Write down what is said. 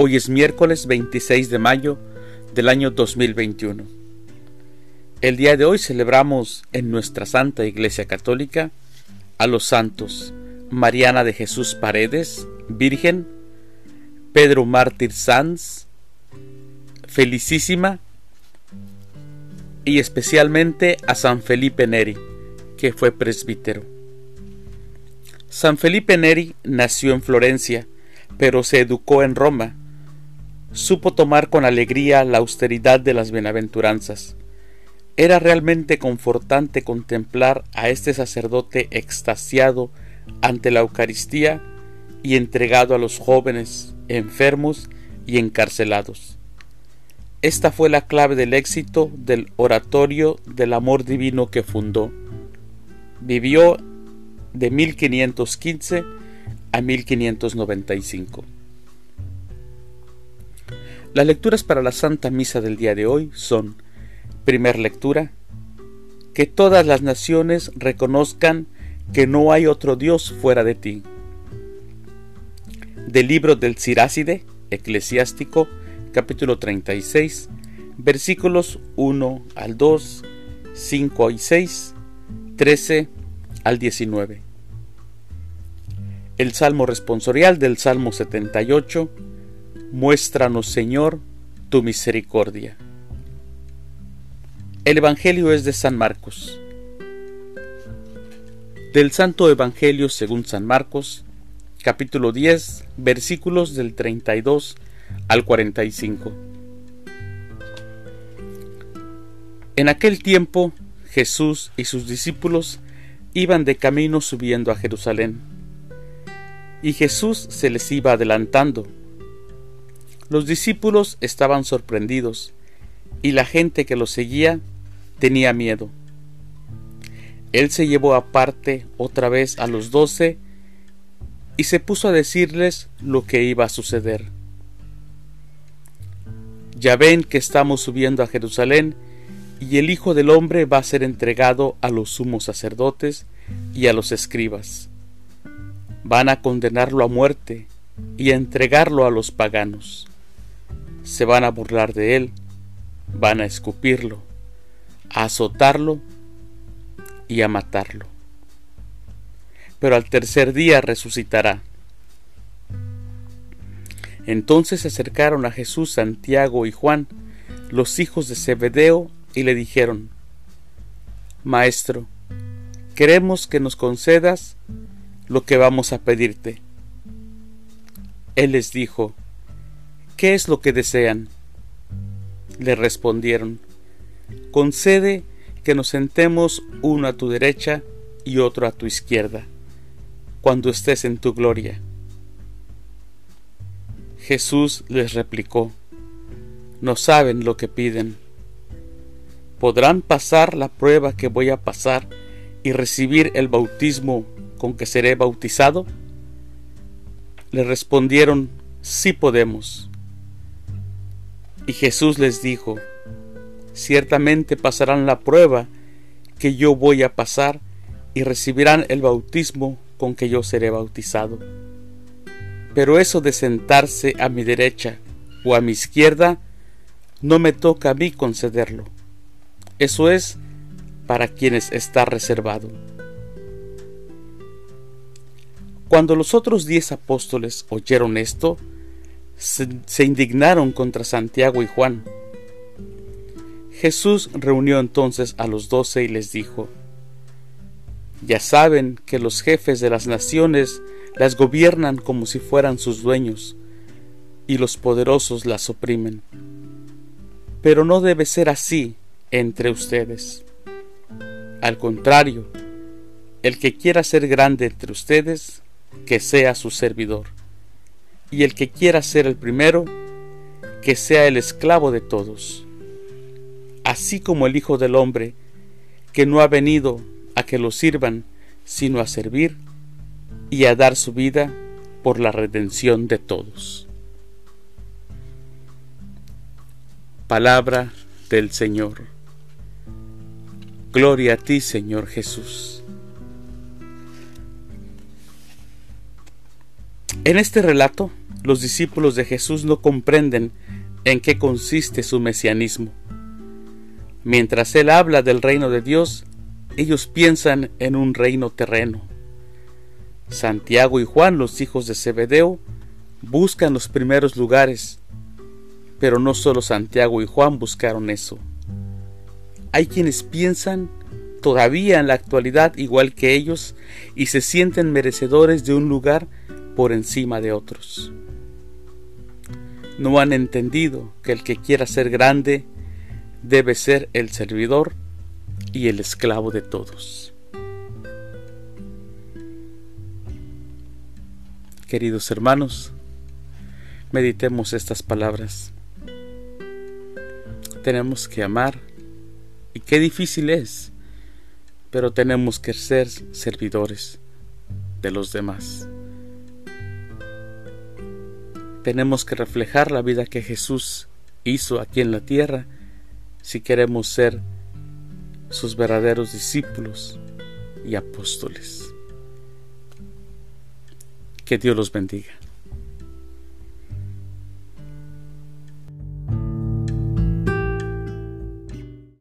Hoy es miércoles 26 de mayo del año 2021. El día de hoy celebramos en nuestra Santa Iglesia Católica a los santos Mariana de Jesús Paredes, Virgen, Pedro Mártir Sanz, Felicísima y especialmente a San Felipe Neri, que fue presbítero. San Felipe Neri nació en Florencia, pero se educó en Roma supo tomar con alegría la austeridad de las bienaventuranzas. Era realmente confortante contemplar a este sacerdote extasiado ante la Eucaristía y entregado a los jóvenes, enfermos y encarcelados. Esta fue la clave del éxito del oratorio del amor divino que fundó. Vivió de 1515 a 1595. Las lecturas para la Santa Misa del día de hoy son, primer lectura, que todas las naciones reconozcan que no hay otro Dios fuera de ti. Del libro del Siráside, eclesiástico, capítulo 36, versículos 1 al 2, 5 y 6, 13 al 19. El Salmo responsorial del Salmo 78, Muéstranos, Señor, tu misericordia. El Evangelio es de San Marcos. Del Santo Evangelio según San Marcos, capítulo 10, versículos del 32 al 45. En aquel tiempo Jesús y sus discípulos iban de camino subiendo a Jerusalén, y Jesús se les iba adelantando los discípulos estaban sorprendidos y la gente que los seguía tenía miedo. Él se llevó aparte otra vez a los doce y se puso a decirles lo que iba a suceder. Ya ven que estamos subiendo a Jerusalén y el Hijo del Hombre va a ser entregado a los sumos sacerdotes y a los escribas. Van a condenarlo a muerte y a entregarlo a los paganos se van a burlar de él, van a escupirlo, a azotarlo y a matarlo. Pero al tercer día resucitará. Entonces se acercaron a Jesús Santiago y Juan, los hijos de Zebedeo, y le dijeron, Maestro, queremos que nos concedas lo que vamos a pedirte. Él les dijo, ¿Qué es lo que desean? Le respondieron, concede que nos sentemos uno a tu derecha y otro a tu izquierda, cuando estés en tu gloria. Jesús les replicó, no saben lo que piden. ¿Podrán pasar la prueba que voy a pasar y recibir el bautismo con que seré bautizado? Le respondieron, sí podemos. Y Jesús les dijo, ciertamente pasarán la prueba que yo voy a pasar y recibirán el bautismo con que yo seré bautizado. Pero eso de sentarse a mi derecha o a mi izquierda no me toca a mí concederlo. Eso es para quienes está reservado. Cuando los otros diez apóstoles oyeron esto, se, indignaron contra Santiago y Juan. Jesús reunió entonces a los doce y les dijo, Ya saben que los jefes de las naciones las gobiernan como si fueran sus dueños, y los poderosos las oprimen. Pero no debe ser así entre ustedes. Al contrario, el que quiera ser grande entre ustedes, que sea su servidor y el que quiera ser el primero, que sea el esclavo de todos, así como el Hijo del Hombre, que no ha venido a que lo sirvan, sino a servir y a dar su vida por la redención de todos. Palabra del Señor. Gloria a ti, Señor Jesús. En este relato los discípulos de Jesús no comprenden en qué consiste su mesianismo. Mientras Él habla del reino de Dios, ellos piensan en un reino terreno. Santiago y Juan, los hijos de Zebedeo, buscan los primeros lugares, pero no solo Santiago y Juan buscaron eso. Hay quienes piensan todavía en la actualidad igual que ellos y se sienten merecedores de un lugar por encima de otros. No han entendido que el que quiera ser grande debe ser el servidor y el esclavo de todos. Queridos hermanos, meditemos estas palabras. Tenemos que amar, y qué difícil es, pero tenemos que ser servidores de los demás. Tenemos que reflejar la vida que Jesús hizo aquí en la tierra si queremos ser sus verdaderos discípulos y apóstoles. Que Dios los bendiga.